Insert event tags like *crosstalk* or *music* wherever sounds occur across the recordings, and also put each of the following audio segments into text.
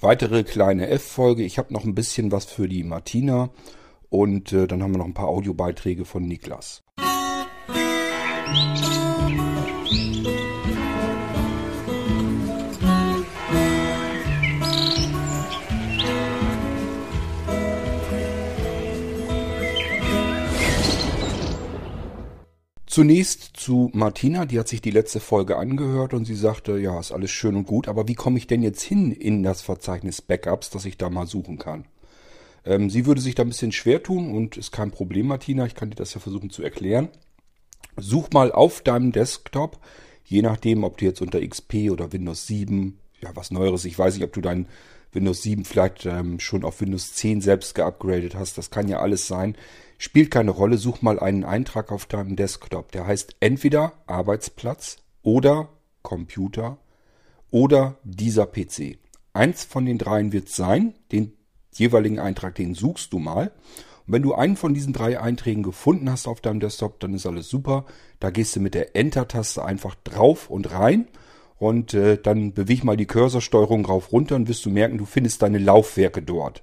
weitere kleine F-Folge. Ich habe noch ein bisschen was für die Martina und äh, dann haben wir noch ein paar Audiobeiträge von Niklas. Musik Zunächst zu Martina, die hat sich die letzte Folge angehört und sie sagte, ja, ist alles schön und gut, aber wie komme ich denn jetzt hin in das Verzeichnis Backups, dass ich da mal suchen kann? Ähm, sie würde sich da ein bisschen schwer tun und ist kein Problem, Martina, ich kann dir das ja versuchen zu erklären. Such mal auf deinem Desktop, je nachdem, ob du jetzt unter XP oder Windows 7, ja, was Neueres, ich weiß nicht, ob du dein Windows 7 vielleicht ähm, schon auf Windows 10 selbst geupgradet hast, das kann ja alles sein. Spielt keine Rolle, such mal einen Eintrag auf deinem Desktop. Der heißt entweder Arbeitsplatz oder Computer oder dieser PC. Eins von den dreien wird sein. Den jeweiligen Eintrag, den suchst du mal. Und wenn du einen von diesen drei Einträgen gefunden hast auf deinem Desktop, dann ist alles super. Da gehst du mit der Enter-Taste einfach drauf und rein. Und äh, dann beweg mal die Cursorsteuerung rauf runter und wirst du merken, du findest deine Laufwerke dort.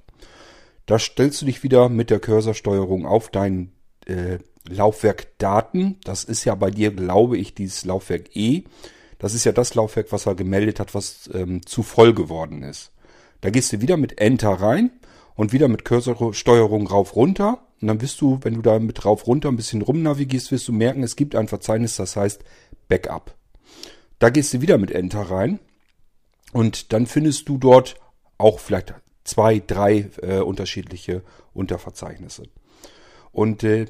Da stellst du dich wieder mit der Cursorsteuerung auf dein äh, Laufwerk Daten. Das ist ja bei dir, glaube ich, dieses Laufwerk E. Das ist ja das Laufwerk, was er gemeldet hat, was ähm, zu voll geworden ist. Da gehst du wieder mit Enter rein und wieder mit Cursorsteuerung rauf runter. Und dann wirst du, wenn du da mit rauf runter ein bisschen rumnavigierst, wirst du merken, es gibt ein Verzeichnis, das heißt Backup. Da gehst du wieder mit Enter rein und dann findest du dort auch vielleicht zwei, drei äh, unterschiedliche Unterverzeichnisse. Und äh,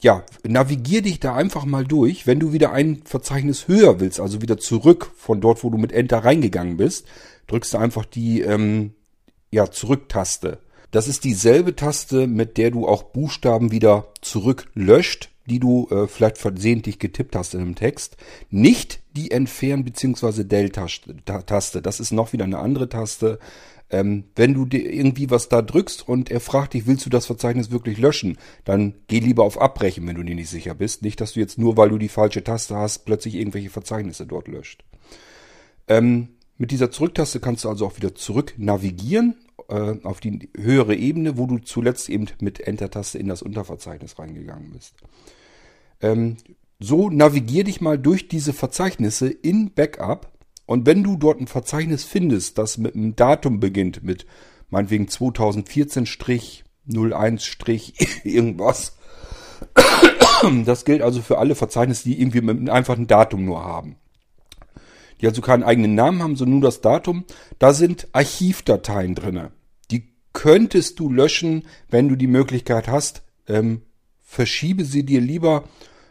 ja, navigier dich da einfach mal durch. Wenn du wieder ein Verzeichnis höher willst, also wieder zurück von dort, wo du mit Enter reingegangen bist, drückst du einfach die ähm, ja, Zurück-Taste. Das ist dieselbe Taste, mit der du auch Buchstaben wieder zurücklöscht, die du äh, vielleicht versehentlich getippt hast in einem Text. Nicht die Entfernen- bzw. Del-Taste. Das ist noch wieder eine andere Taste. Ähm, wenn du dir irgendwie was da drückst und er fragt dich, willst du das Verzeichnis wirklich löschen, dann geh lieber auf Abbrechen, wenn du dir nicht sicher bist. Nicht, dass du jetzt nur, weil du die falsche Taste hast, plötzlich irgendwelche Verzeichnisse dort löscht. Ähm, mit dieser Zurücktaste kannst du also auch wieder zurück navigieren äh, auf die höhere Ebene, wo du zuletzt eben mit Enter-Taste in das Unterverzeichnis reingegangen bist. Ähm, so navigier dich mal durch diese Verzeichnisse in Backup und wenn du dort ein Verzeichnis findest, das mit einem Datum beginnt, mit meinetwegen 2014-01- *laughs* irgendwas, das gilt also für alle Verzeichnisse, die irgendwie mit einem einfachen Datum nur haben. Die also keinen eigenen Namen haben, sondern nur das Datum. Da sind Archivdateien drinne. Die könntest du löschen, wenn du die Möglichkeit hast. Ähm, verschiebe sie dir lieber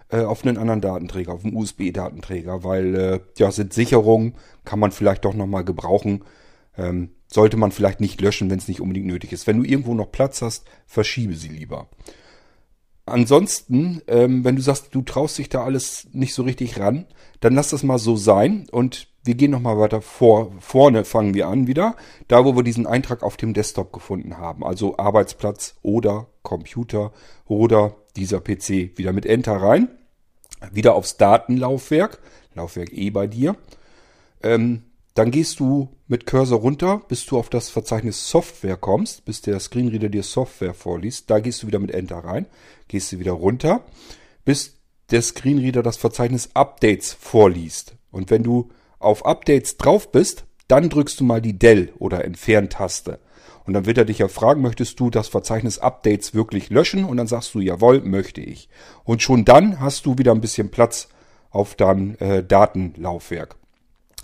äh, auf einen anderen Datenträger, auf einen USB-Datenträger, weil äh, ja sind Sicherungen, kann man vielleicht doch nochmal gebrauchen. Ähm, sollte man vielleicht nicht löschen, wenn es nicht unbedingt nötig ist. Wenn du irgendwo noch Platz hast, verschiebe sie lieber. Ansonsten, ähm, wenn du sagst, du traust dich da alles nicht so richtig ran, dann lass das mal so sein und wir gehen nochmal weiter vor. Vorne fangen wir an wieder, da wo wir diesen Eintrag auf dem Desktop gefunden haben. Also Arbeitsplatz oder Computer oder dieser PC. Wieder mit Enter rein. Wieder aufs Datenlaufwerk. Laufwerk E bei dir. Ähm, dann gehst du mit Cursor runter, bis du auf das Verzeichnis Software kommst, bis der Screenreader dir Software vorliest. Da gehst du wieder mit Enter rein. Gehst du wieder runter, bis der Screenreader das Verzeichnis Updates vorliest. Und wenn du auf Updates drauf bist, dann drückst du mal die Del oder Entfernt-Taste. Und dann wird er dich ja fragen, möchtest du das Verzeichnis Updates wirklich löschen? Und dann sagst du, jawohl, möchte ich. Und schon dann hast du wieder ein bisschen Platz auf deinem äh, Datenlaufwerk.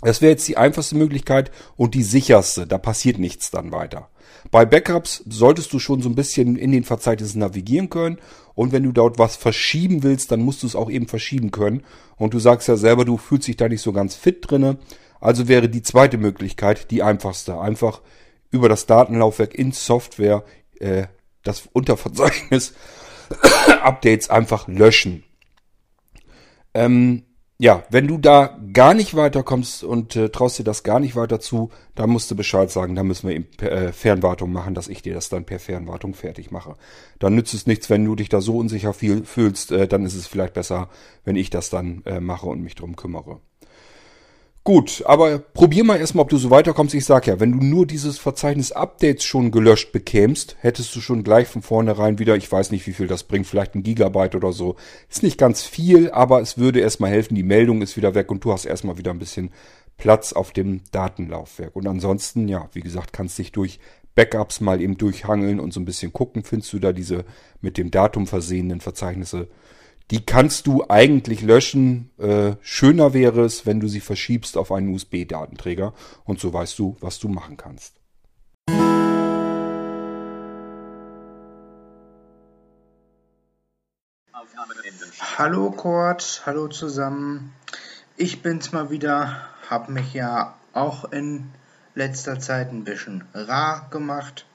Das wäre jetzt die einfachste Möglichkeit und die sicherste. Da passiert nichts dann weiter. Bei Backups solltest du schon so ein bisschen in den Verzeichnissen navigieren können. Und wenn du dort was verschieben willst, dann musst du es auch eben verschieben können. Und du sagst ja selber, du fühlst dich da nicht so ganz fit drinne. Also wäre die zweite Möglichkeit die einfachste. Einfach über das Datenlaufwerk in Software äh, das Unterverzeichnis Updates einfach löschen. Ähm, ja, wenn du da gar nicht weiterkommst und äh, traust dir das gar nicht weiter zu, dann musst du Bescheid sagen, dann müssen wir eben per, äh, Fernwartung machen, dass ich dir das dann per Fernwartung fertig mache. Dann nützt es nichts, wenn du dich da so unsicher fühlst, äh, dann ist es vielleicht besser, wenn ich das dann äh, mache und mich drum kümmere. Gut, aber probier mal erstmal, ob du so weiterkommst. Ich sag ja, wenn du nur dieses Verzeichnis Updates schon gelöscht bekämst, hättest du schon gleich von vornherein wieder, ich weiß nicht, wie viel das bringt, vielleicht ein Gigabyte oder so. Ist nicht ganz viel, aber es würde erstmal helfen. Die Meldung ist wieder weg und du hast erstmal wieder ein bisschen Platz auf dem Datenlaufwerk. Und ansonsten, ja, wie gesagt, kannst dich durch Backups mal eben durchhangeln und so ein bisschen gucken, findest du da diese mit dem Datum versehenen Verzeichnisse die kannst du eigentlich löschen. Äh, schöner wäre es, wenn du sie verschiebst auf einen USB-Datenträger und so weißt du, was du machen kannst. Hallo Kurt, hallo zusammen. Ich bin's mal wieder, hab mich ja auch in letzter Zeit ein bisschen rar gemacht.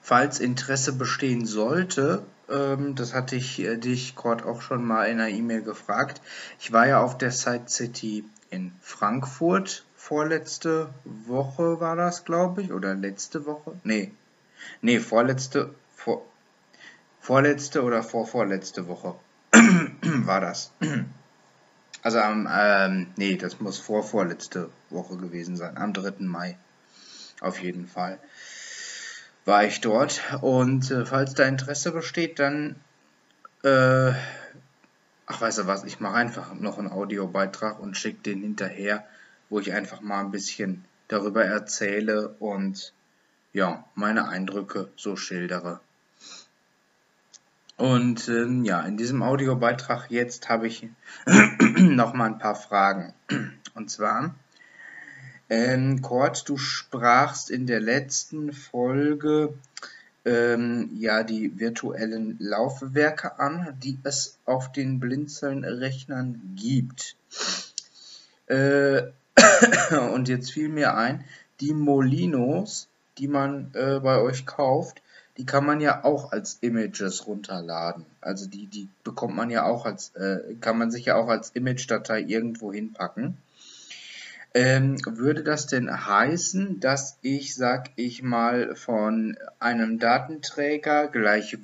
Falls Interesse bestehen sollte, das hatte ich äh, dich gerade auch schon mal in einer E-Mail gefragt. Ich war ja auf der Site City in Frankfurt. Vorletzte Woche war das, glaube ich. Oder letzte Woche? Nee. Nee, vorletzte. Vor, vorletzte oder vorvorletzte Woche *clears throat* war das. *clears throat* Also am, ähm, nee, das muss vorvorletzte Woche gewesen sein. Am 3. Mai. Auf jeden Fall war ich dort. Und äh, falls da Interesse besteht, dann, äh, ach weißt du was, ich mache einfach noch einen Audiobeitrag und schicke den hinterher, wo ich einfach mal ein bisschen darüber erzähle und ja, meine Eindrücke so schildere. Und ähm, ja, in diesem Audiobeitrag jetzt habe ich *clears throat* noch mal ein paar Fragen. Und zwar, ähm, Kurt, du sprachst in der letzten Folge ähm, ja die virtuellen Laufwerke an, die es auf den Blinzeln-Rechnern gibt. Äh, *coughs* und jetzt fiel mir ein, die Molinos, die man äh, bei euch kauft, die kann man ja auch als Images runterladen. Also die, die bekommt man ja auch als, äh, kann man sich ja auch als Image-Datei irgendwo hinpacken. Ähm, würde das denn heißen, dass ich, sag ich mal, von einem Datenträger gleich,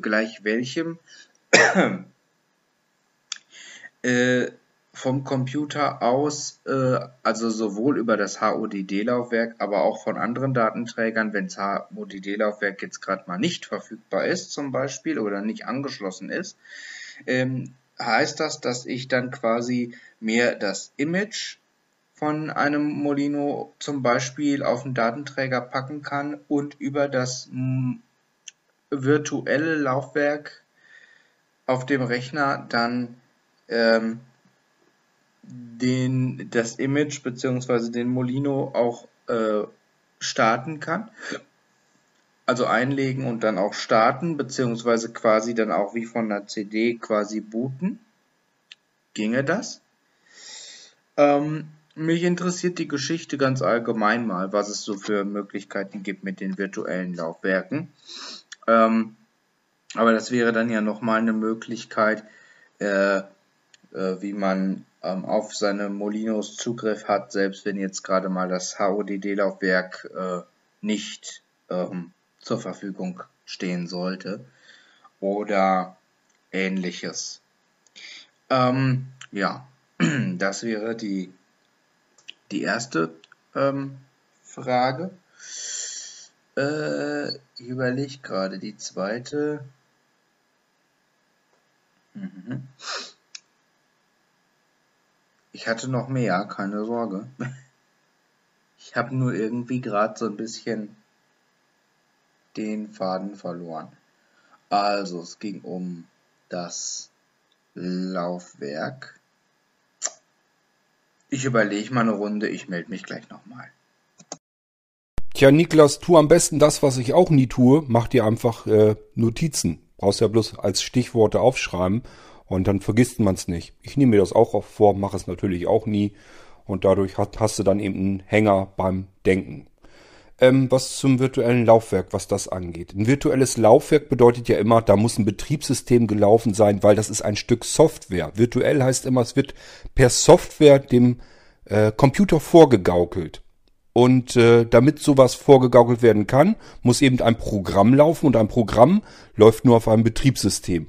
gleich welchem *coughs* äh, vom Computer aus, äh, also sowohl über das HODD-Laufwerk, aber auch von anderen Datenträgern, wenn das HODD-Laufwerk jetzt gerade mal nicht verfügbar ist, zum Beispiel, oder nicht angeschlossen ist, ähm, heißt das, dass ich dann quasi mir das Image von einem Molino zum Beispiel auf den Datenträger packen kann und über das virtuelle Laufwerk auf dem Rechner dann ähm, den, das Image bzw. den Molino auch äh, starten kann. Also einlegen und dann auch starten, beziehungsweise quasi dann auch wie von der CD quasi booten. Ginge das? Ähm, mich interessiert die Geschichte ganz allgemein mal, was es so für Möglichkeiten gibt mit den virtuellen Laufwerken. Ähm, aber das wäre dann ja nochmal eine Möglichkeit, äh, äh, wie man ähm, auf seine Molinos Zugriff hat, selbst wenn jetzt gerade mal das HODD-Laufwerk äh, nicht ähm, zur Verfügung stehen sollte oder ähnliches. Ähm, ja, *clears throat* das wäre die die erste ähm, Frage. Äh, ich überlege gerade die zweite. Mhm. Ich hatte noch mehr, keine Sorge. *laughs* Ich habe nur irgendwie gerade so ein bisschen den Faden verloren. Also es ging um das Laufwerk. Ich überlege mal eine Runde, ich melde mich gleich nochmal. Tja, Niklas, tu am besten das, was ich auch nie tue. Mach dir einfach äh, Notizen. Brauchst ja bloß als Stichworte aufschreiben und dann vergisst man es nicht. Ich nehme mir das auch vor, mache es natürlich auch nie und dadurch hast, hast du dann eben einen Hänger beim Denken. Ähm, was zum virtuellen Laufwerk, was das angeht. Ein virtuelles Laufwerk bedeutet ja immer, da muss ein Betriebssystem gelaufen sein, weil das ist ein Stück Software. Virtuell heißt immer, es wird per Software dem äh, Computer vorgegaukelt. Und äh, damit sowas vorgegaukelt werden kann, muss eben ein Programm laufen und ein Programm läuft nur auf einem Betriebssystem.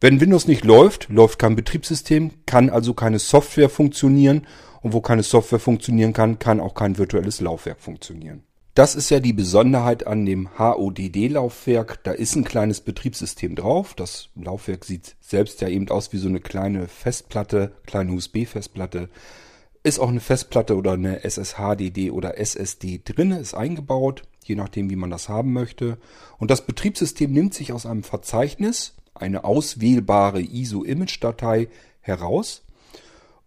Wenn Windows nicht läuft, läuft kein Betriebssystem, kann also keine Software funktionieren und wo keine Software funktionieren kann, kann auch kein virtuelles Laufwerk funktionieren. Das ist ja die Besonderheit an dem HODD-Laufwerk. Da ist ein kleines Betriebssystem drauf. Das Laufwerk sieht selbst ja eben aus wie so eine kleine Festplatte, kleine USB-Festplatte. Ist auch eine Festplatte oder eine SSHDD oder SSD drin, ist eingebaut, je nachdem, wie man das haben möchte. Und das Betriebssystem nimmt sich aus einem Verzeichnis eine auswählbare ISO-Image-Datei heraus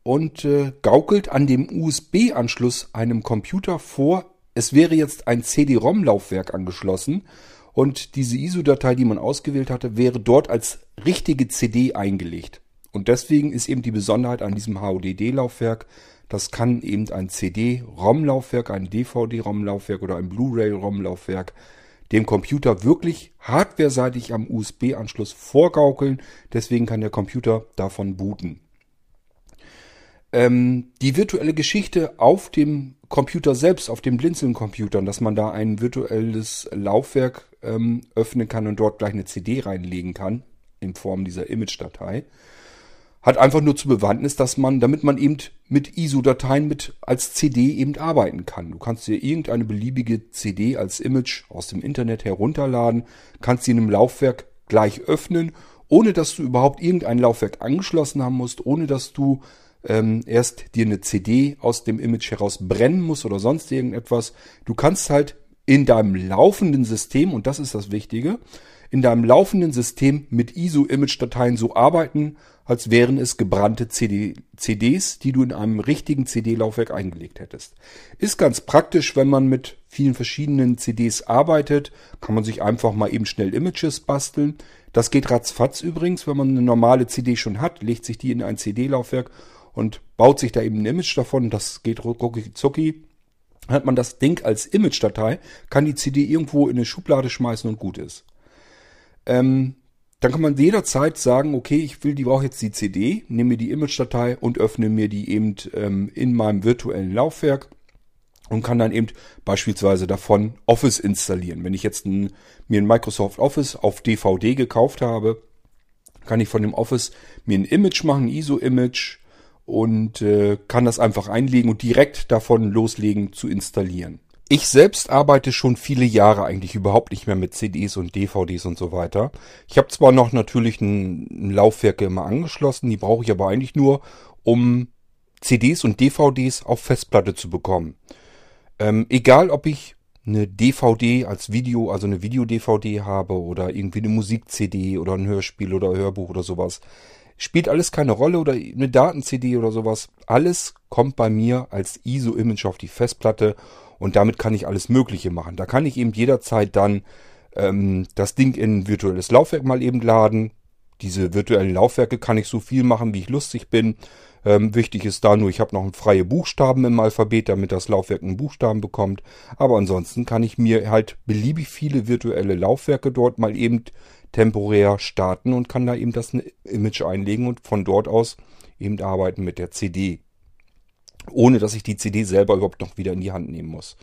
und äh, gaukelt an dem USB-Anschluss einem Computer vor, es wäre jetzt ein CD-ROM-Laufwerk angeschlossen und diese ISO-Datei, die man ausgewählt hatte, wäre dort als richtige CD eingelegt. Und deswegen ist eben die Besonderheit an diesem HODD-Laufwerk, das kann eben ein CD-ROM-Laufwerk, ein DVD-ROM-Laufwerk oder ein Blu-ray-ROM-Laufwerk dem Computer wirklich hardwareseitig am USB-Anschluss vorgaukeln. Deswegen kann der Computer davon booten. Ähm, die virtuelle Geschichte auf dem Computer selbst, auf dem Blinzeln-Computern, dass man da ein virtuelles Laufwerk ähm, öffnen kann und dort gleich eine CD reinlegen kann, in Form dieser Image-Datei, hat einfach nur zu Bewandtnis, dass man, damit man eben mit ISO-Dateien mit als CD eben arbeiten kann. Du kannst dir irgendeine beliebige CD als Image aus dem Internet herunterladen, kannst sie in einem Laufwerk gleich öffnen, ohne dass du überhaupt irgendein Laufwerk angeschlossen haben musst, ohne dass du ähm, erst dir eine CD aus dem Image heraus brennen musst oder sonst irgendetwas. Du kannst halt in deinem laufenden System, und das ist das Wichtige, in deinem laufenden System mit ISO-Image-Dateien so arbeiten, als wären es gebrannte CD, CDs, die du in einem richtigen CD-Laufwerk eingelegt hättest. Ist ganz praktisch, wenn man mit vielen verschiedenen CDs arbeitet, kann man sich einfach mal eben schnell Images basteln. Das geht ratzfatz übrigens, wenn man eine normale CD schon hat, legt sich die in ein CD-Laufwerk und baut sich da eben ein Image davon. Das geht rucki zucki. Hat man das Ding als Image-Datei, kann die CD irgendwo in eine Schublade schmeißen und gut ist. Ähm, dann kann man jederzeit sagen, okay, ich will, die brauche jetzt die CD, nehme mir die Image-Datei und öffne mir die eben ähm, in meinem virtuellen Laufwerk und kann dann eben beispielsweise davon Office installieren. Wenn ich jetzt ein, mir ein Microsoft Office auf DVD gekauft habe, kann ich von dem Office mir ein Image machen, ISO-Image und äh, kann das einfach einlegen und direkt davon loslegen zu installieren. Ich selbst arbeite schon viele Jahre eigentlich überhaupt nicht mehr mit CDs und DVDs und so weiter. Ich habe zwar noch natürlich ein, ein Laufwerk immer angeschlossen, die brauche ich aber eigentlich nur, um CDs und DVDs auf Festplatte zu bekommen. Ähm, egal, ob ich eine DVD als Video, also eine Video-DVD habe oder irgendwie eine Musik-CD oder ein Hörspiel oder Hörbuch oder sowas. Spielt alles keine Rolle oder eine Daten-CD oder sowas. Alles kommt bei mir als ISO-Image auf die Festplatte und damit kann ich alles Mögliche machen. Da kann ich eben jederzeit dann ähm, das Ding in ein virtuelles Laufwerk mal eben laden. Diese virtuellen Laufwerke kann ich so viel machen, wie ich lustig bin. Ähm, wichtig ist da nur, ich habe noch freie Buchstaben im Alphabet, damit das Laufwerk einen Buchstaben bekommt. Aber ansonsten kann ich mir halt beliebig viele virtuelle Laufwerke dort mal eben temporär starten und kann da eben das Image einlegen und von dort aus eben arbeiten mit der CD ohne dass ich die CD selber überhaupt noch wieder in die Hand nehmen muss.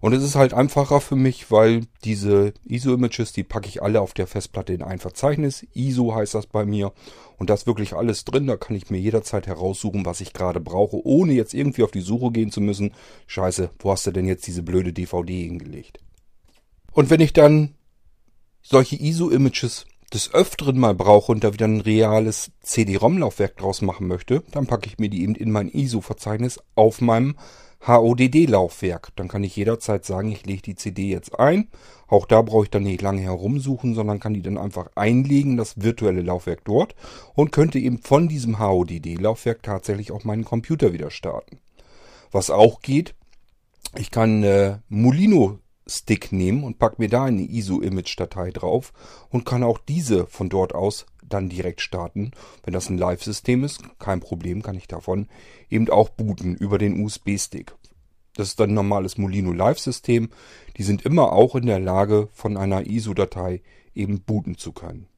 Und es ist halt einfacher für mich, weil diese ISO-Images, die packe ich alle auf der Festplatte in ein Verzeichnis. ISO heißt das bei mir. Und da ist wirklich alles drin. Da kann ich mir jederzeit heraussuchen, was ich gerade brauche, ohne jetzt irgendwie auf die Suche gehen zu müssen. Scheiße, wo hast du denn jetzt diese blöde DVD hingelegt? Und wenn ich dann solche ISO-Images des Öfteren mal brauche und da wieder ein reales CD-ROM-Laufwerk draus machen möchte, dann packe ich mir die eben in mein ISO-Verzeichnis auf meinem HODD-Laufwerk. Dann kann ich jederzeit sagen, ich lege die CD jetzt ein. Auch da brauche ich dann nicht lange herumsuchen, sondern kann die dann einfach einlegen, das virtuelle Laufwerk dort und könnte eben von diesem HODD-Laufwerk tatsächlich auch meinen Computer wieder starten. Was auch geht, ich kann äh, Molino Stick nehmen und pack mir da eine ISO-Image-Datei drauf und kann auch diese von dort aus dann direkt starten. Wenn das ein Live-System ist, kein Problem, kann ich davon eben auch booten über den USB-Stick. Das ist dann ein normales Molino Live-System. Die sind immer auch in der Lage, von einer ISO-Datei eben booten zu können.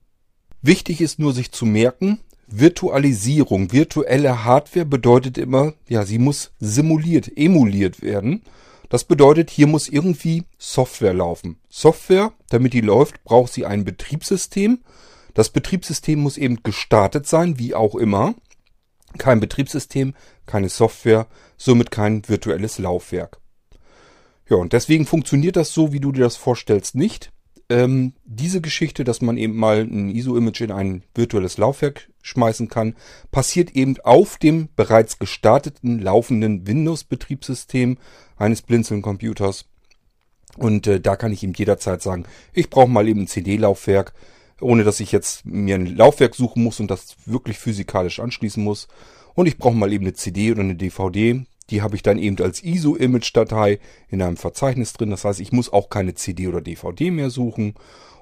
Wichtig ist nur sich zu merken, Virtualisierung, virtuelle Hardware bedeutet immer, ja, sie muss simuliert, emuliert werden. Das bedeutet, hier muss irgendwie Software laufen. Software, damit die läuft, braucht sie ein Betriebssystem. Das Betriebssystem muss eben gestartet sein, wie auch immer. Kein Betriebssystem, keine Software, somit kein virtuelles Laufwerk. Ja, und deswegen funktioniert das so, wie du dir das vorstellst, nicht. Ähm, diese Geschichte, dass man eben mal ein ISO-Image in ein virtuelles Laufwerk schmeißen kann, passiert eben auf dem bereits gestarteten laufenden Windows-Betriebssystem eines Blinzeln-Computers. Und äh, da kann ich ihm jederzeit sagen, ich brauche mal eben ein CD-Laufwerk, ohne dass ich jetzt mir ein Laufwerk suchen muss und das wirklich physikalisch anschließen muss. Und ich brauche mal eben eine CD oder eine DVD. Die habe ich dann eben als ISO-Image-Datei in einem Verzeichnis drin. Das heißt, ich muss auch keine CD oder DVD mehr suchen.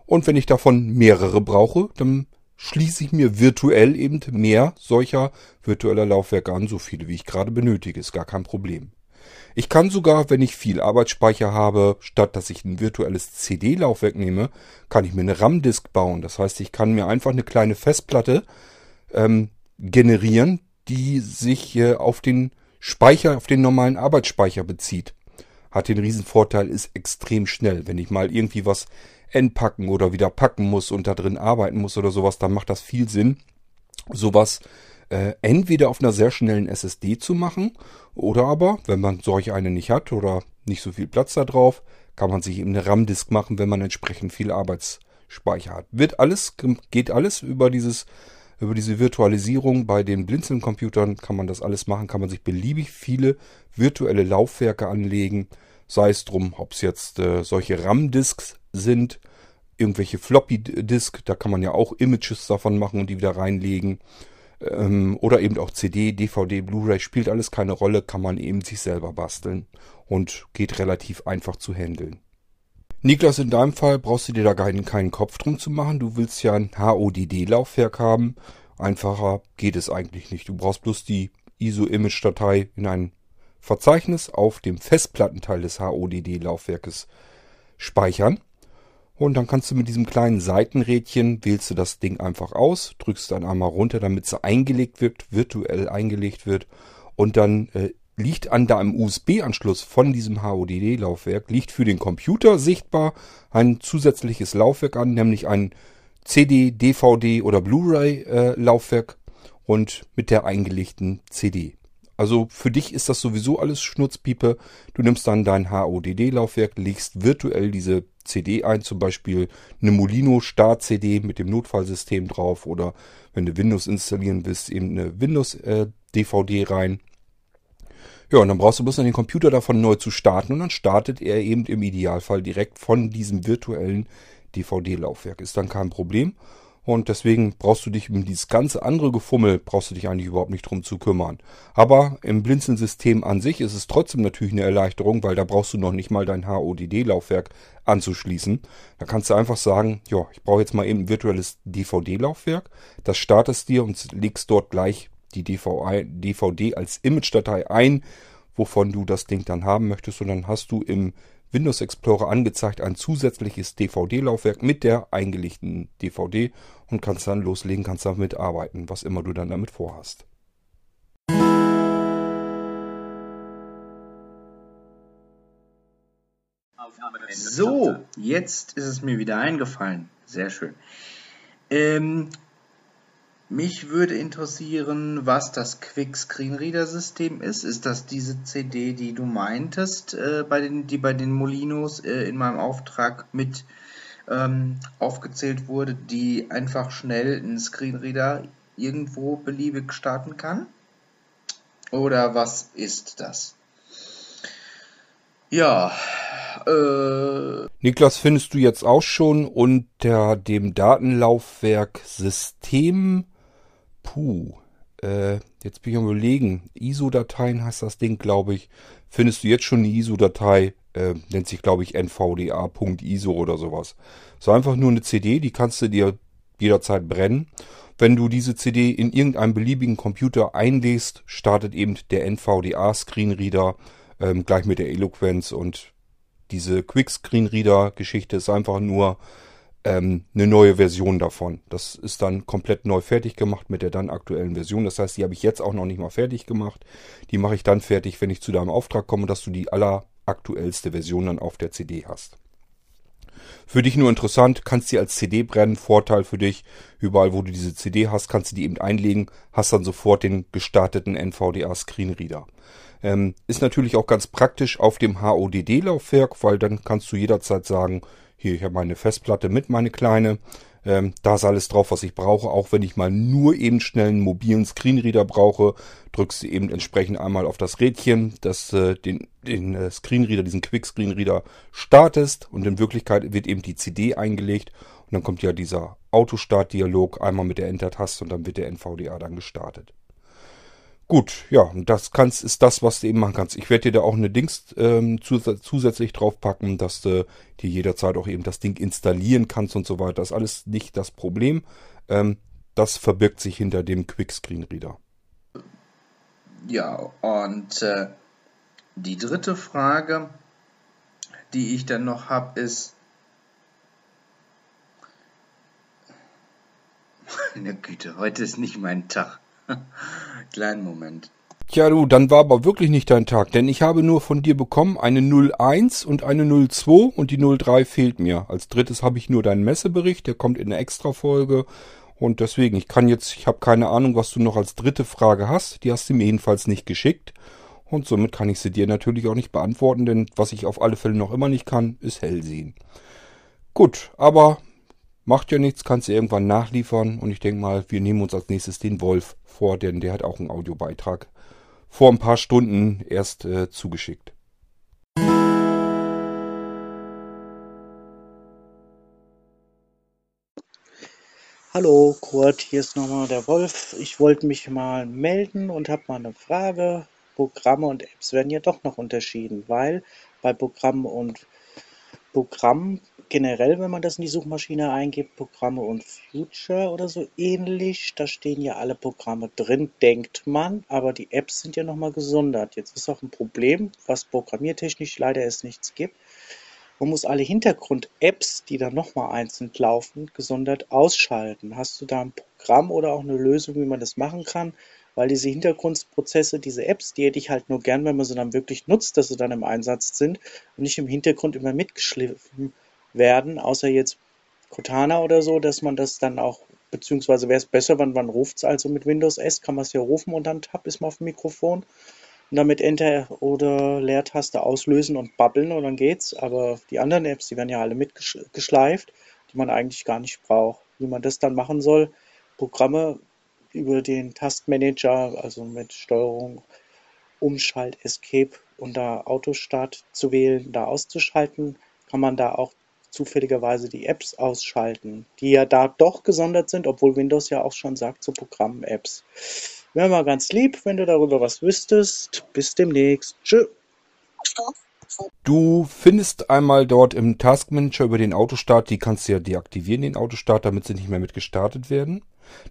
Und wenn ich davon mehrere brauche, dann schließe ich mir virtuell eben mehr solcher virtueller Laufwerke an, so viele wie ich gerade benötige. Ist gar kein Problem. Ich kann sogar, wenn ich viel Arbeitsspeicher habe, statt dass ich ein virtuelles CD-Laufwerk nehme, kann ich mir eine RAM-Disk bauen. Das heißt, ich kann mir einfach eine kleine Festplatte ähm, generieren, die sich äh, auf den Speicher, auf den normalen Arbeitsspeicher bezieht. Hat den Riesenvorteil, ist extrem schnell. Wenn ich mal irgendwie was entpacken oder wieder packen muss und da drin arbeiten muss oder sowas, dann macht das viel Sinn, sowas äh, entweder auf einer sehr schnellen SSD zu machen oder aber, wenn man solch eine nicht hat oder nicht so viel Platz da drauf, kann man sich eben eine RAM-Disk machen, wenn man entsprechend viel Arbeitsspeicher hat. Wird alles, geht alles über dieses über diese Virtualisierung bei den Blinzeln-Computern kann man das alles machen, kann man sich beliebig viele virtuelle Laufwerke anlegen, sei es drum, ob es jetzt äh, solche RAM-Disks sind, irgendwelche Floppy-Disk, da kann man ja auch Images davon machen und die wieder reinlegen. Ähm, oder eben auch CD, DVD, Blu-ray, spielt alles keine Rolle, kann man eben sich selber basteln und geht relativ einfach zu handeln. Niklas, in deinem Fall brauchst du dir da keinen, keinen Kopf drum zu machen. Du willst ja ein HODD-Laufwerk haben. Einfacher geht es eigentlich nicht. Du brauchst bloß die ISO-Image-Datei in ein Verzeichnis auf dem Festplattenteil des HODD-Laufwerkes speichern. Und dann kannst du mit diesem kleinen Seitenrädchen, wählst du das Ding einfach aus, drückst dann einmal runter, damit es eingelegt wird, virtuell eingelegt wird. Und dann äh, liegt an deinem USB-Anschluss von diesem HODD-Laufwerk, liegt für den Computer sichtbar ein zusätzliches Laufwerk an, nämlich ein CD, DVD oder Blu-ray-Laufwerk äh, und mit der eingelegten CD. Also für dich ist das sowieso alles Schnurzpiepe. Du nimmst dann dein HODD-Laufwerk, legst virtuell diese CD ein, zum Beispiel eine Molino Start-CD mit dem Notfallsystem drauf oder wenn du Windows installieren willst, eben eine Windows-DVD äh, rein. Ja, und dann brauchst du bloß den Computer davon neu zu starten und dann startet er eben im Idealfall direkt von diesem virtuellen DVD-Laufwerk. Ist dann kein Problem. Und deswegen brauchst du dich um dieses ganze andere Gefummel, brauchst du dich eigentlich überhaupt nicht drum zu kümmern. Aber im Blinzeln-System an sich ist es trotzdem natürlich eine Erleichterung, weil da brauchst du noch nicht mal dein HODD-Laufwerk anzuschließen. Da kannst du einfach sagen, ja, ich brauche jetzt mal eben ein virtuelles DVD-Laufwerk. Das startest dir und legst dort gleich die DVD als Image-Datei ein, wovon du das Ding dann haben möchtest. Und dann hast du im Windows Explorer angezeigt ein zusätzliches DVD-Laufwerk mit der eingelegten DVD und kannst dann loslegen, kannst damit arbeiten, was immer du dann damit vorhast. So, jetzt ist es mir wieder eingefallen. Sehr schön. Ähm, mich würde interessieren, was das Quick Screen Reader System ist. Ist das diese CD, die du meintest, äh, bei den, die bei den Molinos äh, in meinem Auftrag mit ähm, aufgezählt wurde, die einfach schnell einen Screenreader irgendwo beliebig starten kann? Oder was ist das? Ja, äh. Niklas, findest du jetzt auch schon unter dem Datenlaufwerk System Puh. Äh, jetzt bin ich am überlegen. ISO-Dateien heißt das Ding, glaube ich. Findest du jetzt schon eine ISO-Datei? Äh, nennt sich, glaube ich, nvda.iso oder sowas. So einfach nur eine CD, die kannst du dir jederzeit brennen. Wenn du diese CD in irgendeinem beliebigen Computer einlegst, startet eben der NVDA Screenreader ähm, gleich mit der Eloquenz und diese Quick Screenreader Geschichte ist einfach nur ähm, eine neue Version davon. Das ist dann komplett neu fertig gemacht mit der dann aktuellen Version. Das heißt, die habe ich jetzt auch noch nicht mal fertig gemacht. Die mache ich dann fertig, wenn ich zu deinem Auftrag komme, dass du die alleraktuellste Version dann auf der CD hast. Für dich nur interessant, kannst die als CD brennen, Vorteil für dich. Überall, wo du diese CD hast, kannst du die eben einlegen, hast dann sofort den gestarteten NVDA Screenreader. Ähm, ist natürlich auch ganz praktisch auf dem HODD-Laufwerk, weil dann kannst du jederzeit sagen, hier, ich habe meine Festplatte mit, meine kleine. Ähm, da ist alles drauf, was ich brauche. Auch wenn ich mal nur eben schnell einen mobilen Screenreader brauche, drückst du eben entsprechend einmal auf das Rädchen, das äh, den, den äh, Screenreader, diesen Quick Screenreader startest und in Wirklichkeit wird eben die CD eingelegt und dann kommt ja dieser Autostart-Dialog einmal mit der Enter-Taste und dann wird der NVDA dann gestartet. Gut, ja, das kannst, ist das, was du eben machen kannst. Ich werde dir da auch eine Dings ähm, zus zusätzlich draufpacken, dass du dir jederzeit auch eben das Ding installieren kannst und so weiter. Das ist alles nicht das Problem. Ähm, das verbirgt sich hinter dem Quickscreen Reader. Ja, und äh, die dritte Frage, die ich dann noch habe, ist, *laughs* meine Güte, heute ist nicht mein Tag. *laughs* Kleinen Moment. Tja du, dann war aber wirklich nicht dein Tag, denn ich habe nur von dir bekommen eine 01 und eine 02 und die 03 fehlt mir. Als drittes habe ich nur deinen Messebericht, der kommt in der Extra-Folge und deswegen, ich kann jetzt, ich habe keine Ahnung, was du noch als dritte Frage hast, die hast du mir jedenfalls nicht geschickt und somit kann ich sie dir natürlich auch nicht beantworten, denn was ich auf alle Fälle noch immer nicht kann, ist hell sehen. Gut, aber Macht ja nichts, kannst du irgendwann nachliefern. Und ich denke mal, wir nehmen uns als nächstes den Wolf vor, denn der hat auch einen Audiobeitrag vor ein paar Stunden erst äh, zugeschickt. Hallo Kurt, hier ist nochmal der Wolf. Ich wollte mich mal melden und habe mal eine Frage. Programme und Apps werden ja doch noch unterschieden, weil bei Programmen und Programm generell, wenn man das in die Suchmaschine eingibt, Programme und Future oder so ähnlich, da stehen ja alle Programme drin, denkt man, aber die Apps sind ja nochmal gesondert. Jetzt ist auch ein Problem, was programmiertechnisch leider es nichts gibt. Man muss alle Hintergrund-Apps, die dann nochmal einzeln laufen, gesondert ausschalten. Hast du da ein Programm oder auch eine Lösung, wie man das machen kann? Weil diese Hintergrundprozesse, diese Apps, die hätte ich halt nur gern, wenn man sie dann wirklich nutzt, dass sie dann im Einsatz sind und nicht im Hintergrund immer mitgeschliffen werden, außer jetzt Cortana oder so, dass man das dann auch, beziehungsweise wäre es besser, wenn man ruft es also mit Windows S, kann man es ja rufen und dann Tab ist man auf dem Mikrofon und damit Enter oder Leertaste auslösen und babbeln und dann geht's. Aber die anderen Apps, die werden ja alle mitgeschleift, die man eigentlich gar nicht braucht. Wie man das dann machen soll, Programme über den Tastmanager, also mit Steuerung, Umschalt, Escape und da Autostart zu wählen, da auszuschalten, kann man da auch zufälligerweise die Apps ausschalten, die ja da doch gesondert sind, obwohl Windows ja auch schon sagt, so Programm-Apps. Wäre mal ganz lieb, wenn du darüber was wüsstest. Bis demnächst. Tschö. Du findest einmal dort im Task Manager über den Autostart, die kannst du ja deaktivieren, den Autostart, damit sie nicht mehr mit gestartet werden.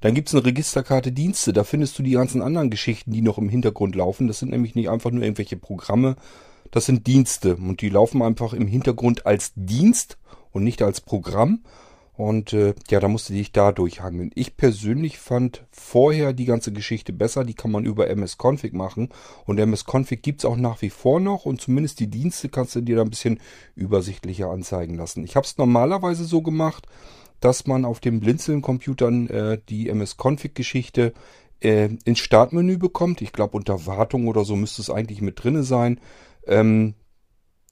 Dann gibt es eine Registerkarte Dienste, da findest du die ganzen anderen Geschichten, die noch im Hintergrund laufen. Das sind nämlich nicht einfach nur irgendwelche Programme, das sind Dienste und die laufen einfach im Hintergrund als Dienst und nicht als Programm. Und äh, ja, da musste dich da durchhangeln. Ich persönlich fand vorher die ganze Geschichte besser. Die kann man über MS-Config machen. Und MS-Config gibt's auch nach wie vor noch. Und zumindest die Dienste kannst du dir da ein bisschen übersichtlicher anzeigen lassen. Ich habe es normalerweise so gemacht, dass man auf den Blinzeln-Computern äh, die MS-Config-Geschichte äh, ins Startmenü bekommt. Ich glaube, unter Wartung oder so müsste es eigentlich mit drinne sein. Ähm,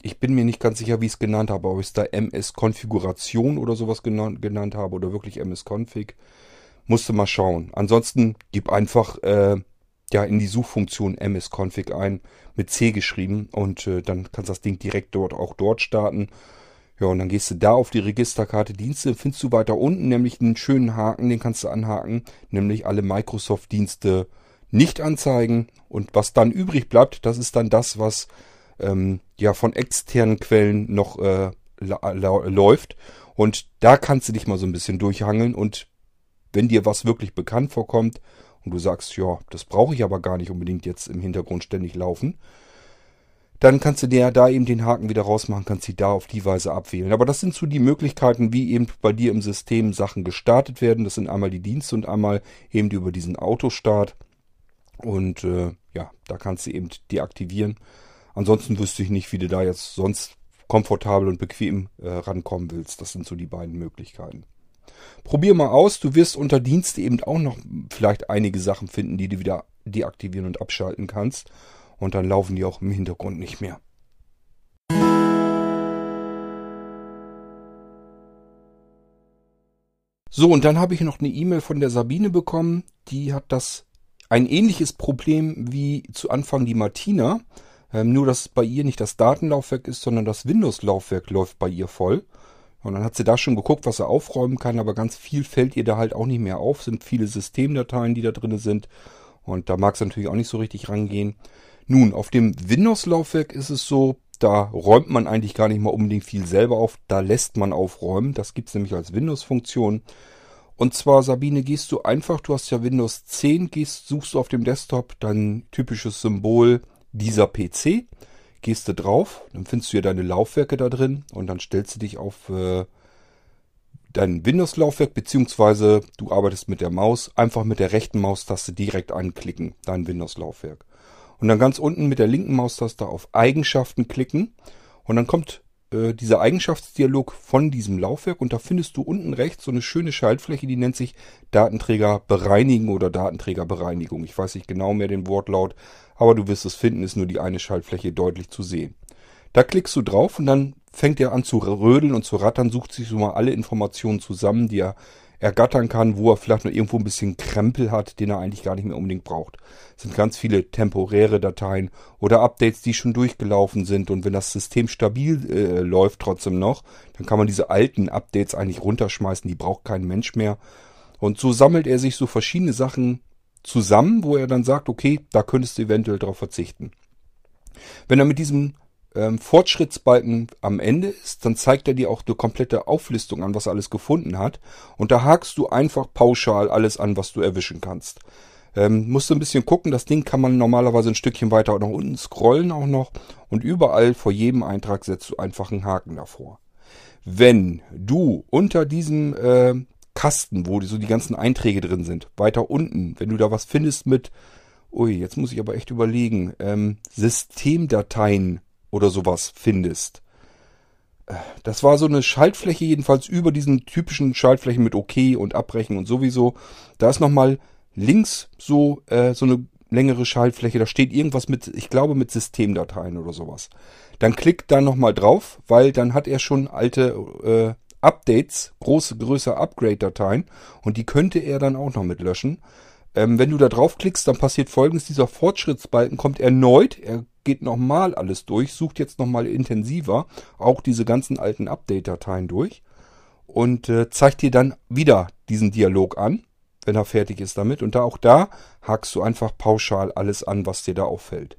ich bin mir nicht ganz sicher, wie ich es genannt habe, ob ich es da MS-Konfiguration oder sowas genannt, genannt habe oder wirklich MS-Config. Musste mal schauen. Ansonsten gib einfach äh, ja in die Suchfunktion MS-Config ein, mit C geschrieben und äh, dann kannst du das Ding direkt dort auch dort starten. Ja, und dann gehst du da auf die Registerkarte Dienste, findest du weiter unten nämlich einen schönen Haken, den kannst du anhaken, nämlich alle Microsoft-Dienste nicht anzeigen. Und was dann übrig bleibt, das ist dann das, was ähm, ja von externen Quellen noch äh, läuft. Und da kannst du dich mal so ein bisschen durchhangeln und wenn dir was wirklich bekannt vorkommt und du sagst, ja, das brauche ich aber gar nicht unbedingt jetzt im Hintergrund ständig laufen, dann kannst du dir da eben den Haken wieder rausmachen, kannst sie da auf die Weise abwählen. Aber das sind so die Möglichkeiten, wie eben bei dir im System Sachen gestartet werden. Das sind einmal die Dienste und einmal eben über diesen Autostart. Und äh, ja, da kannst du eben deaktivieren. Ansonsten wüsste ich nicht, wie du da jetzt sonst komfortabel und bequem äh, rankommen willst. Das sind so die beiden Möglichkeiten. Probier mal aus. Du wirst unter Dienste eben auch noch vielleicht einige Sachen finden, die du wieder deaktivieren und abschalten kannst. Und dann laufen die auch im Hintergrund nicht mehr. So, und dann habe ich noch eine E-Mail von der Sabine bekommen. Die hat das ein ähnliches Problem wie zu Anfang die Martina. Ähm, nur, dass bei ihr nicht das Datenlaufwerk ist, sondern das Windows-Laufwerk läuft bei ihr voll. Und dann hat sie da schon geguckt, was sie aufräumen kann, aber ganz viel fällt ihr da halt auch nicht mehr auf. Sind viele Systemdateien, die da drin sind. Und da mag es natürlich auch nicht so richtig rangehen. Nun, auf dem Windows-Laufwerk ist es so, da räumt man eigentlich gar nicht mal unbedingt viel selber auf. Da lässt man aufräumen. Das gibt's nämlich als Windows-Funktion. Und zwar, Sabine, gehst du einfach, du hast ja Windows 10, gehst, suchst du auf dem Desktop dein typisches Symbol dieser PC, gehst du drauf, dann findest du ja deine Laufwerke da drin und dann stellst du dich auf äh, dein Windows-Laufwerk, beziehungsweise du arbeitest mit der Maus, einfach mit der rechten Maustaste direkt anklicken, dein Windows-Laufwerk. Und dann ganz unten mit der linken Maustaste auf Eigenschaften klicken und dann kommt äh, dieser Eigenschaftsdialog von diesem Laufwerk und da findest du unten rechts so eine schöne Schaltfläche, die nennt sich Datenträger bereinigen oder Datenträgerbereinigung. Ich weiß nicht genau mehr den Wortlaut, aber du wirst es finden, ist nur die eine Schaltfläche deutlich zu sehen. Da klickst du drauf und dann fängt er an zu rödeln und zu rattern, sucht sich so mal alle Informationen zusammen, die er ergattern kann, wo er vielleicht noch irgendwo ein bisschen Krempel hat, den er eigentlich gar nicht mehr unbedingt braucht. Es sind ganz viele temporäre Dateien oder Updates, die schon durchgelaufen sind und wenn das System stabil äh, läuft trotzdem noch, dann kann man diese alten Updates eigentlich runterschmeißen, die braucht kein Mensch mehr. Und so sammelt er sich so verschiedene Sachen zusammen, wo er dann sagt, okay, da könntest du eventuell darauf verzichten. Wenn er mit diesem ähm, Fortschrittsbalken am Ende ist, dann zeigt er dir auch eine komplette Auflistung an, was er alles gefunden hat. Und da hakst du einfach pauschal alles an, was du erwischen kannst. Ähm, musst du ein bisschen gucken, das Ding kann man normalerweise ein Stückchen weiter nach unten scrollen auch noch. Und überall vor jedem Eintrag setzt du einfach einen Haken davor. Wenn du unter diesem äh, Kasten, wo so die ganzen Einträge drin sind, weiter unten, wenn du da was findest mit, ui, jetzt muss ich aber echt überlegen, ähm, Systemdateien oder sowas findest. Das war so eine Schaltfläche jedenfalls über diesen typischen Schaltflächen mit OK und Abbrechen und sowieso. Da ist nochmal links so, äh, so eine längere Schaltfläche. Da steht irgendwas mit, ich glaube mit Systemdateien oder sowas. Dann klickt da nochmal drauf, weil dann hat er schon alte äh, Updates, große, größere Upgrade-Dateien und die könnte er dann auch noch mit löschen. Ähm, wenn du da draufklickst, dann passiert folgendes, dieser Fortschrittsbalken kommt erneut, er geht nochmal alles durch, sucht jetzt nochmal intensiver auch diese ganzen alten Update-Dateien durch und äh, zeigt dir dann wieder diesen Dialog an, wenn er fertig ist damit. Und da auch da hakst du einfach pauschal alles an, was dir da auffällt.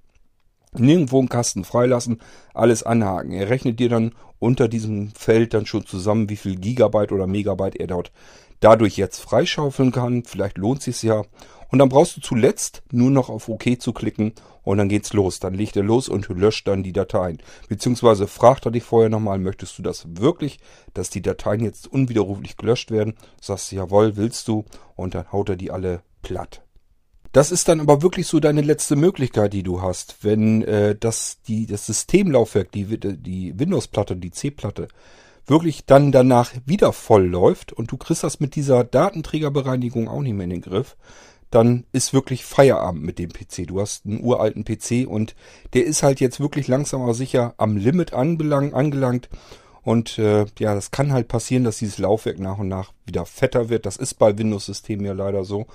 Nirgendwo einen Kasten freilassen, alles anhaken. Er rechnet dir dann unter diesem Feld dann schon zusammen, wie viel Gigabyte oder Megabyte er dort dadurch jetzt freischaufeln kann. Vielleicht lohnt sich ja. Und dann brauchst du zuletzt nur noch auf OK zu klicken und dann geht's los. Dann legt er los und löscht dann die Dateien. Beziehungsweise fragt er dich vorher nochmal, möchtest du das wirklich, dass die Dateien jetzt unwiderruflich gelöscht werden? Sagst du, jawohl, willst du? Und dann haut er die alle platt. Das ist dann aber wirklich so deine letzte Möglichkeit, die du hast, wenn äh, das, die, das Systemlaufwerk, die, die Windows-Platte, die C-Platte, wirklich dann danach wieder voll läuft und du kriegst das mit dieser Datenträgerbereinigung auch nicht mehr in den Griff, dann ist wirklich Feierabend mit dem PC. Du hast einen uralten PC und der ist halt jetzt wirklich langsam aber sicher am Limit anbelang, angelangt. Und äh, ja, das kann halt passieren, dass dieses Laufwerk nach und nach wieder fetter wird. Das ist bei Windows-Systemen ja leider so.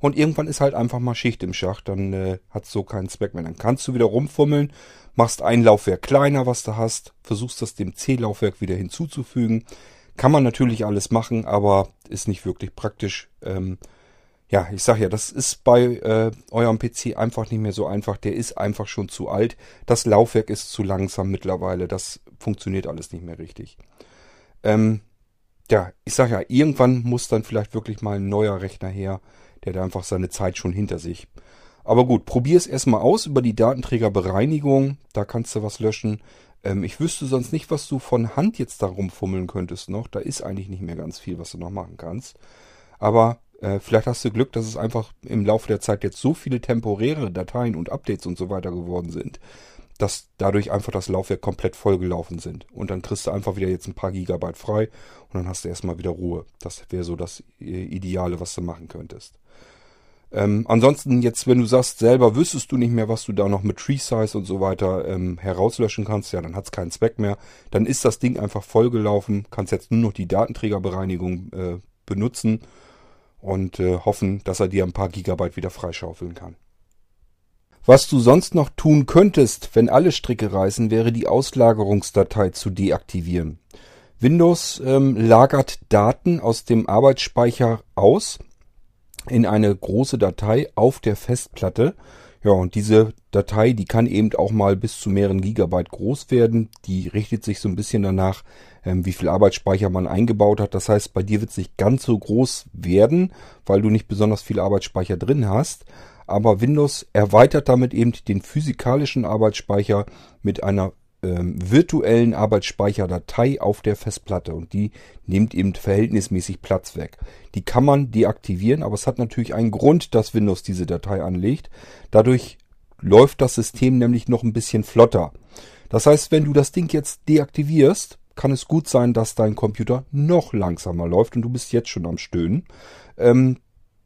Und irgendwann ist halt einfach mal Schicht im Schacht, dann äh, hat so keinen Zweck mehr. Dann kannst du wieder rumfummeln, machst ein Laufwerk kleiner, was du hast, versuchst das dem C-Laufwerk wieder hinzuzufügen. Kann man natürlich alles machen, aber ist nicht wirklich praktisch. Ähm, ja, ich sag ja, das ist bei äh, eurem PC einfach nicht mehr so einfach. Der ist einfach schon zu alt. Das Laufwerk ist zu langsam mittlerweile. Das funktioniert alles nicht mehr richtig. Ähm, ja, ich sag ja, irgendwann muss dann vielleicht wirklich mal ein neuer Rechner her der hat einfach seine Zeit schon hinter sich. Aber gut, probier es erstmal aus über die Datenträgerbereinigung. Da kannst du was löschen. Ähm, ich wüsste sonst nicht, was du von Hand jetzt da rumfummeln könntest noch. Da ist eigentlich nicht mehr ganz viel, was du noch machen kannst. Aber äh, vielleicht hast du Glück, dass es einfach im Laufe der Zeit jetzt so viele temporäre Dateien und Updates und so weiter geworden sind, dass dadurch einfach das Laufwerk komplett vollgelaufen sind. Und dann kriegst du einfach wieder jetzt ein paar Gigabyte frei und dann hast du erstmal wieder Ruhe. Das wäre so das äh, Ideale, was du machen könntest. Ähm, ansonsten jetzt, wenn du sagst, selber wüsstest du nicht mehr, was du da noch mit Tree Size und so weiter ähm, herauslöschen kannst, ja, dann hat es keinen Zweck mehr. Dann ist das Ding einfach vollgelaufen, kannst jetzt nur noch die Datenträgerbereinigung äh, benutzen und äh, hoffen, dass er dir ein paar Gigabyte wieder freischaufeln kann. Was du sonst noch tun könntest, wenn alle Stricke reißen, wäre die Auslagerungsdatei zu deaktivieren. Windows ähm, lagert Daten aus dem Arbeitsspeicher aus in eine große Datei auf der Festplatte. Ja, und diese Datei, die kann eben auch mal bis zu mehreren Gigabyte groß werden. Die richtet sich so ein bisschen danach, ähm, wie viel Arbeitsspeicher man eingebaut hat. Das heißt, bei dir wird es nicht ganz so groß werden, weil du nicht besonders viel Arbeitsspeicher drin hast. Aber Windows erweitert damit eben den physikalischen Arbeitsspeicher mit einer ähm, virtuellen Arbeitsspeicherdatei auf der Festplatte und die nimmt eben verhältnismäßig Platz weg. Die kann man deaktivieren, aber es hat natürlich einen Grund, dass Windows diese Datei anlegt. Dadurch läuft das System nämlich noch ein bisschen flotter. Das heißt, wenn du das Ding jetzt deaktivierst, kann es gut sein, dass dein Computer noch langsamer läuft und du bist jetzt schon am Stöhnen. Ähm,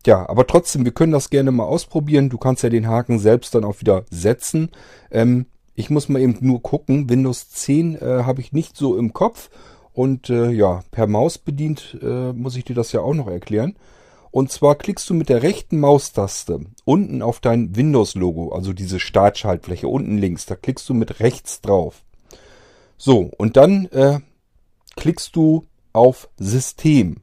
ja, aber trotzdem, wir können das gerne mal ausprobieren. Du kannst ja den Haken selbst dann auch wieder setzen. Ähm, ich muss mal eben nur gucken. Windows 10 äh, habe ich nicht so im Kopf. Und äh, ja, per Maus bedient äh, muss ich dir das ja auch noch erklären. Und zwar klickst du mit der rechten Maustaste unten auf dein Windows-Logo, also diese Startschaltfläche unten links. Da klickst du mit rechts drauf. So, und dann äh, klickst du auf System.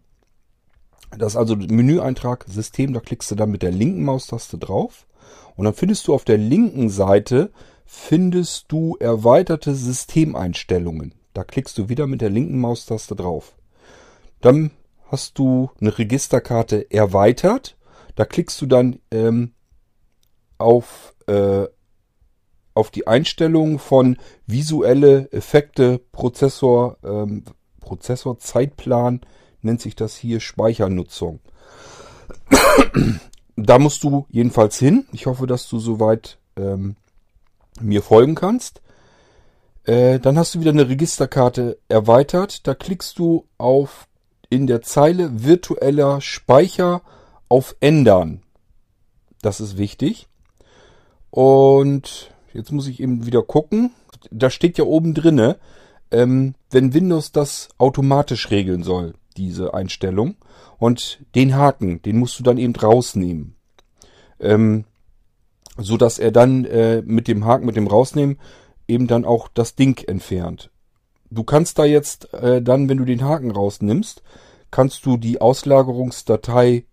Das ist also Menüeintrag System, da klickst du dann mit der linken Maustaste drauf. Und dann findest du auf der linken Seite findest du erweiterte Systemeinstellungen. Da klickst du wieder mit der linken Maustaste drauf. Dann hast du eine Registerkarte erweitert. Da klickst du dann ähm, auf, äh, auf die Einstellung von visuelle Effekte, Prozessor, ähm, Prozessor Zeitplan, nennt sich das hier Speichernutzung. *clears throat* da musst du jedenfalls hin. Ich hoffe, dass du soweit ähm, mir folgen kannst. Äh, dann hast du wieder eine Registerkarte erweitert. Da klickst du auf in der Zeile virtueller Speicher auf Ändern. Das ist wichtig. Und jetzt muss ich eben wieder gucken. Da steht ja oben drinne, ähm, wenn Windows das automatisch regeln soll, diese Einstellung. Und den Haken, den musst du dann eben rausnehmen. Ähm, so dass er dann äh, mit dem Haken, mit dem Rausnehmen eben dann auch das Ding entfernt. Du kannst da jetzt äh, dann, wenn du den Haken rausnimmst, kannst du die Auslagerungsdatei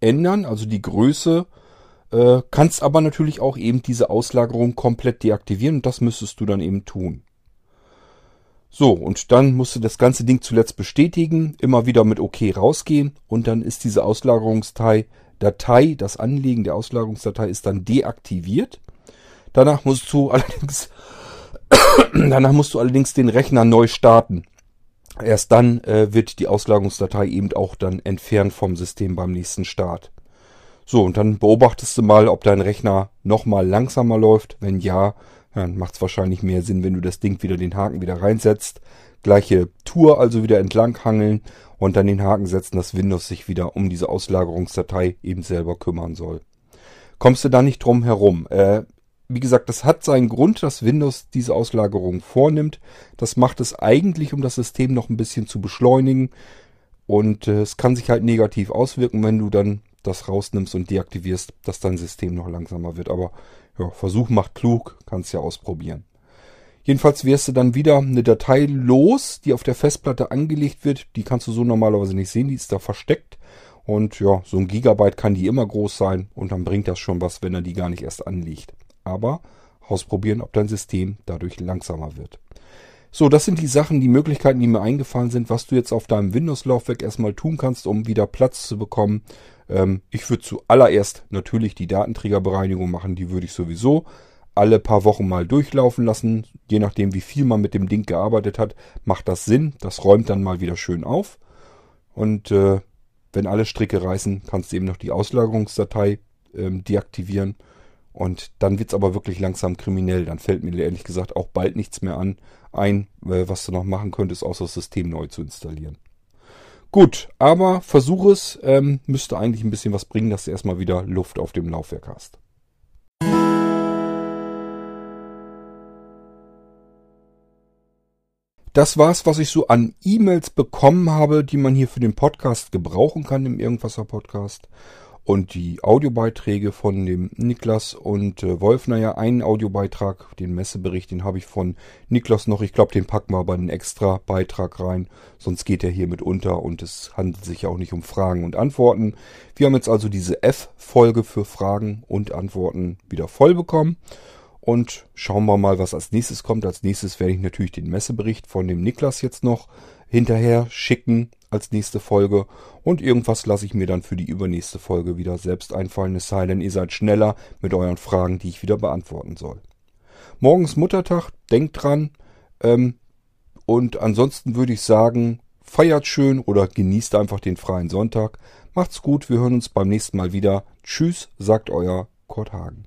ändern, also die Größe, äh, kannst aber natürlich auch eben diese Auslagerung komplett deaktivieren und das müsstest du dann eben tun. So, und dann musst du das ganze Ding zuletzt bestätigen, immer wieder mit OK rausgehen und dann ist diese Auslagerungsdatei Datei, das Anlegen der Auslagerungsdatei ist dann deaktiviert. Danach musst du *laughs* allerdings, danach musst du allerdings den Rechner neu starten. Erst dann äh, wird die Auslagerungsdatei eben auch dann entfernt vom System beim nächsten Start. So, und dann beobachtest du mal, ob dein Rechner nochmal langsamer läuft. Wenn ja, dann macht es wahrscheinlich mehr Sinn, wenn du das Ding wieder den Haken wieder reinsetzt. Gleiche Tour also wieder entlang hangeln und dann den Haken setzen, dass Windows sich wieder um diese Auslagerungsdatei eben selber kümmern soll. Kommst du da nicht drum herum. Äh, wie gesagt, das hat seinen Grund, dass Windows diese Auslagerung vornimmt. Das macht es eigentlich, um das System noch ein bisschen zu beschleunigen. Und äh, es kann sich halt negativ auswirken, wenn du dann das rausnimmst und deaktivierst, dass dein System noch langsamer wird. Aber ja, Versuch macht klug, kannst ja ausprobieren. Jedenfalls wirst du dann wieder eine Datei los, die auf der Festplatte angelegt wird. Die kannst du so normalerweise nicht sehen, die ist da versteckt. Und ja, so ein Gigabyte kann die immer groß sein und dann bringt das schon was, wenn er die gar nicht erst anlegt. Aber ausprobieren, ob dein System dadurch langsamer wird. So, das sind die Sachen, die Möglichkeiten, die mir eingefallen sind, was du jetzt auf deinem Windows-Laufwerk erstmal tun kannst, um wieder Platz zu bekommen. Ähm, ich würde zuallererst natürlich die Datenträgerbereinigung machen, die würde ich sowieso alle paar Wochen mal durchlaufen lassen. Je nachdem, wie viel man mit dem Ding gearbeitet hat, macht das Sinn. Das räumt dann mal wieder schön auf. Und äh, wenn alle Stricke reißen, kannst du eben noch die Auslagerungsdatei ähm, deaktivieren. Und dann wird's aber wirklich langsam kriminell. Dann fällt mir ehrlich gesagt auch bald nichts mehr an ein, äh, was du noch machen könntest, außer das System neu zu installieren. Gut, aber versuch es. Ähm, müsste eigentlich ein bisschen was bringen, dass du erstmal wieder Luft auf dem Laufwerk hast. Das war's, was ich so an E-Mails bekommen habe, die man hier für den Podcast gebrauchen kann im Irgendwasser Podcast und die Audiobeiträge von dem Niklas und äh, Wolf. Naja, einen Audiobeitrag, den Messebericht, den habe ich von Niklas noch. Ich glaube, den packen wir aber einen extra Beitrag rein. Sonst geht er hier mit unter und es handelt sich ja auch nicht um Fragen und Antworten. Wir haben jetzt also diese F-Folge für Fragen und Antworten wieder voll bekommen. Und schauen wir mal, was als nächstes kommt. Als nächstes werde ich natürlich den Messebericht von dem Niklas jetzt noch hinterher schicken als nächste Folge und irgendwas lasse ich mir dann für die übernächste Folge wieder selbst einfallen, es sei denn, ihr seid schneller mit euren Fragen, die ich wieder beantworten soll. Morgens Muttertag, denkt dran ähm, und ansonsten würde ich sagen, feiert schön oder genießt einfach den freien Sonntag. Macht's gut, wir hören uns beim nächsten Mal wieder. Tschüss, sagt euer Kurt Hagen.